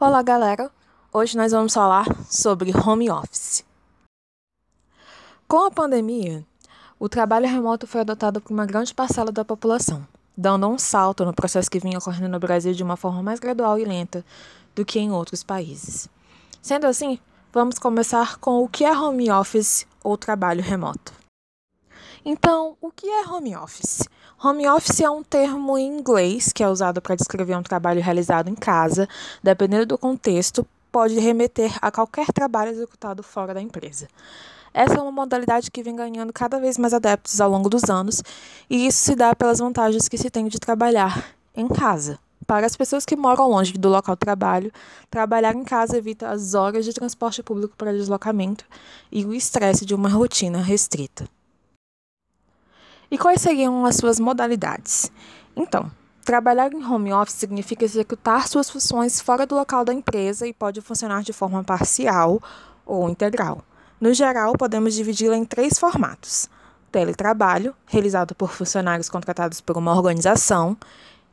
Olá, galera! Hoje nós vamos falar sobre home office. Com a pandemia, o trabalho remoto foi adotado por uma grande parcela da população, dando um salto no processo que vinha ocorrendo no Brasil de uma forma mais gradual e lenta do que em outros países. Sendo assim, vamos começar com o que é home office ou trabalho remoto. Então, o que é home office? Home office é um termo em inglês que é usado para descrever um trabalho realizado em casa, dependendo do contexto, pode remeter a qualquer trabalho executado fora da empresa. Essa é uma modalidade que vem ganhando cada vez mais adeptos ao longo dos anos, e isso se dá pelas vantagens que se tem de trabalhar em casa. Para as pessoas que moram longe do local de trabalho, trabalhar em casa evita as horas de transporte público para deslocamento e o estresse de uma rotina restrita. E quais seriam as suas modalidades? Então, trabalhar em home office significa executar suas funções fora do local da empresa e pode funcionar de forma parcial ou integral. No geral, podemos dividi-la em três formatos: teletrabalho, realizado por funcionários contratados por uma organização,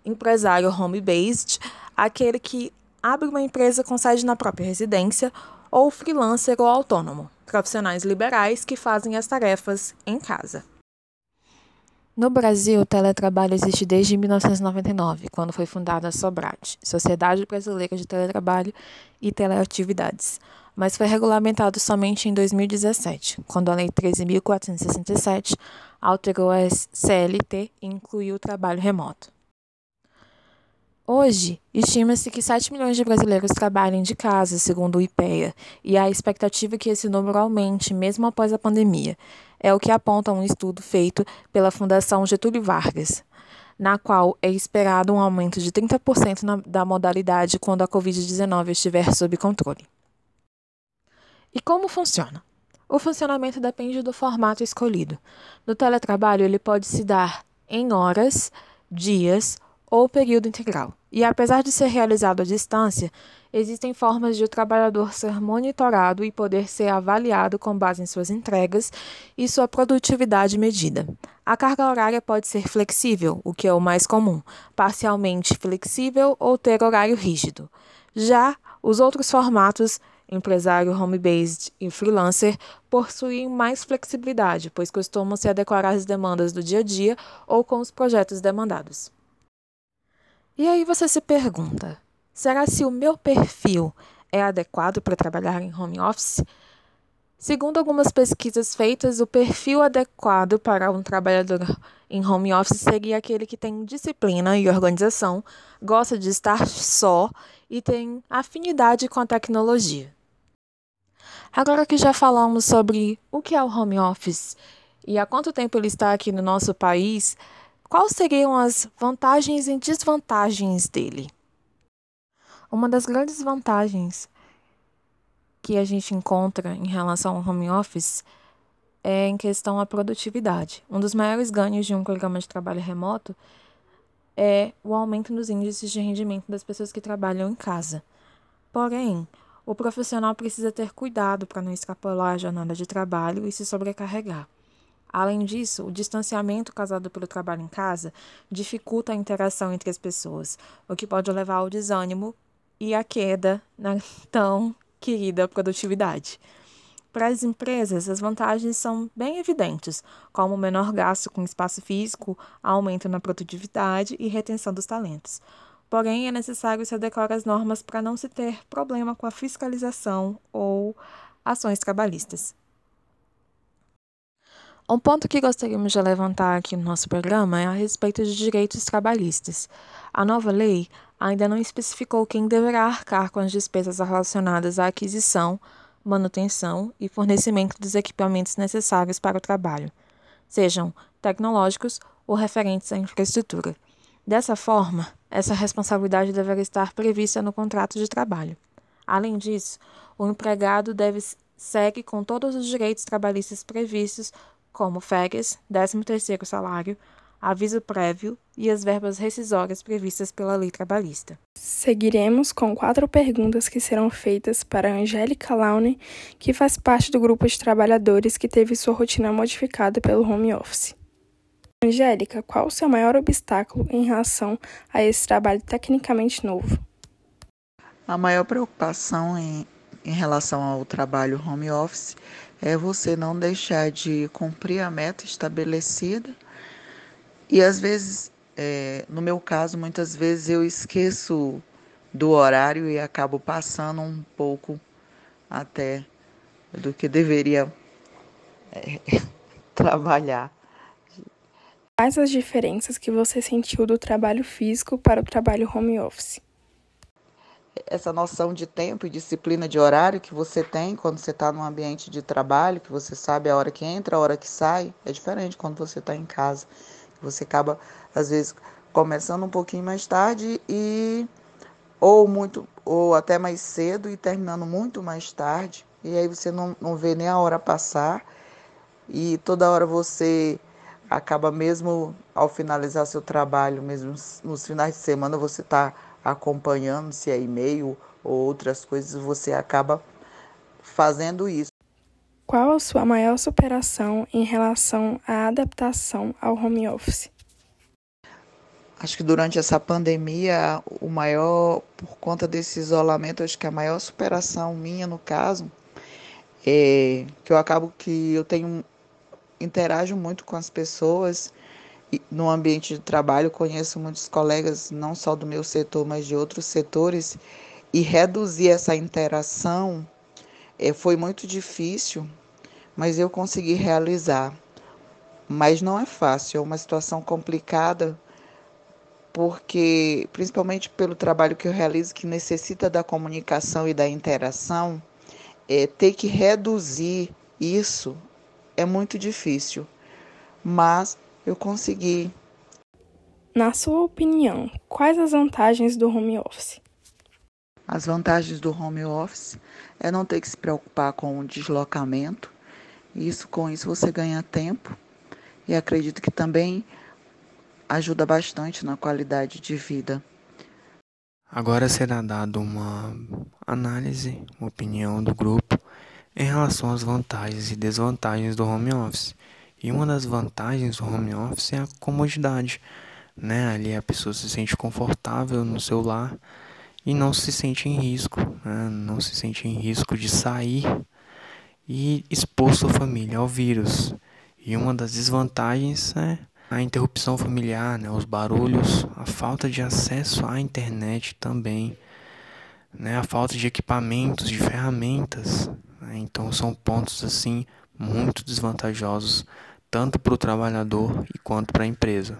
empresário home-based, aquele que abre uma empresa com sede na própria residência, ou freelancer ou autônomo, profissionais liberais que fazem as tarefas em casa. No Brasil, o teletrabalho existe desde 1999, quando foi fundada a SOBRAD, Sociedade Brasileira de Teletrabalho e Teleatividades, mas foi regulamentado somente em 2017, quando a Lei 13.467 alterou a CLT e incluiu o trabalho remoto. Hoje, estima-se que 7 milhões de brasileiros trabalhem de casa, segundo o IPEA, e há expectativa que esse número aumente mesmo após a pandemia. É o que aponta um estudo feito pela Fundação Getúlio Vargas, na qual é esperado um aumento de 30% na, da modalidade quando a Covid-19 estiver sob controle. E como funciona? O funcionamento depende do formato escolhido. No teletrabalho, ele pode se dar em horas, dias ou período integral. E apesar de ser realizado à distância, existem formas de o trabalhador ser monitorado e poder ser avaliado com base em suas entregas e sua produtividade medida. A carga horária pode ser flexível, o que é o mais comum, parcialmente flexível ou ter horário rígido. Já os outros formatos empresário home-based e freelancer possuem mais flexibilidade, pois costumam se adequar às demandas do dia a dia ou com os projetos demandados. E aí você se pergunta: será se o meu perfil é adequado para trabalhar em home office? Segundo algumas pesquisas feitas, o perfil adequado para um trabalhador em home office seria aquele que tem disciplina e organização, gosta de estar só e tem afinidade com a tecnologia. Agora que já falamos sobre o que é o home office e há quanto tempo ele está aqui no nosso país, Quais seriam as vantagens e desvantagens dele? Uma das grandes vantagens que a gente encontra em relação ao home office é em questão à produtividade. Um dos maiores ganhos de um programa de trabalho remoto é o aumento nos índices de rendimento das pessoas que trabalham em casa. Porém, o profissional precisa ter cuidado para não extrapolar a jornada de trabalho e se sobrecarregar. Além disso, o distanciamento causado pelo trabalho em casa dificulta a interação entre as pessoas, o que pode levar ao desânimo e à queda na tão querida produtividade. Para as empresas, as vantagens são bem evidentes, como menor gasto com espaço físico, aumento na produtividade e retenção dos talentos. Porém, é necessário se adequar às normas para não se ter problema com a fiscalização ou ações trabalhistas. Um ponto que gostaríamos de levantar aqui no nosso programa é a respeito de direitos trabalhistas. A nova lei ainda não especificou quem deverá arcar com as despesas relacionadas à aquisição, manutenção e fornecimento dos equipamentos necessários para o trabalho, sejam tecnológicos ou referentes à infraestrutura. Dessa forma, essa responsabilidade deverá estar prevista no contrato de trabalho. Além disso, o empregado deve segue com todos os direitos trabalhistas previstos como férias, 13º salário, aviso prévio e as verbas rescisórias previstas pela lei trabalhista. Seguiremos com quatro perguntas que serão feitas para Angélica Laune, que faz parte do grupo de trabalhadores que teve sua rotina modificada pelo home office. Angélica, qual o seu maior obstáculo em relação a esse trabalho tecnicamente novo? A maior preocupação em, em relação ao trabalho home office é você não deixar de cumprir a meta estabelecida e às vezes, é, no meu caso, muitas vezes eu esqueço do horário e acabo passando um pouco até do que deveria é, trabalhar. Quais as diferenças que você sentiu do trabalho físico para o trabalho home office? Essa noção de tempo e disciplina de horário que você tem quando você está num ambiente de trabalho, que você sabe a hora que entra, a hora que sai, é diferente quando você está em casa. Você acaba, às vezes, começando um pouquinho mais tarde e ou muito ou até mais cedo e terminando muito mais tarde. E aí você não, não vê nem a hora passar. E toda hora você acaba mesmo ao finalizar seu trabalho, mesmo nos finais de semana, você está acompanhando se é e-mail ou outras coisas, você acaba fazendo isso. Qual a sua maior superação em relação à adaptação ao home office? Acho que durante essa pandemia, o maior, por conta desse isolamento, acho que a maior superação minha, no caso, é que eu acabo que eu tenho interajo muito com as pessoas no ambiente de trabalho, conheço muitos colegas, não só do meu setor, mas de outros setores, e reduzir essa interação é, foi muito difícil, mas eu consegui realizar. Mas não é fácil, é uma situação complicada, porque, principalmente pelo trabalho que eu realizo, que necessita da comunicação e da interação, é, ter que reduzir isso é muito difícil, mas eu consegui. Na sua opinião, quais as vantagens do home office? As vantagens do home office é não ter que se preocupar com o deslocamento. Isso com isso você ganha tempo e acredito que também ajuda bastante na qualidade de vida. Agora será dado uma análise, uma opinião do grupo em relação às vantagens e desvantagens do home office. E uma das vantagens do home office é a comodidade, né? Ali a pessoa se sente confortável no seu lar e não se sente em risco, né? não se sente em risco de sair e expor sua família ao vírus. E uma das desvantagens é a interrupção familiar, né? os barulhos, a falta de acesso à internet também, né? a falta de equipamentos, de ferramentas né? Então são pontos assim muito desvantajosos tanto para o trabalhador quanto para a empresa.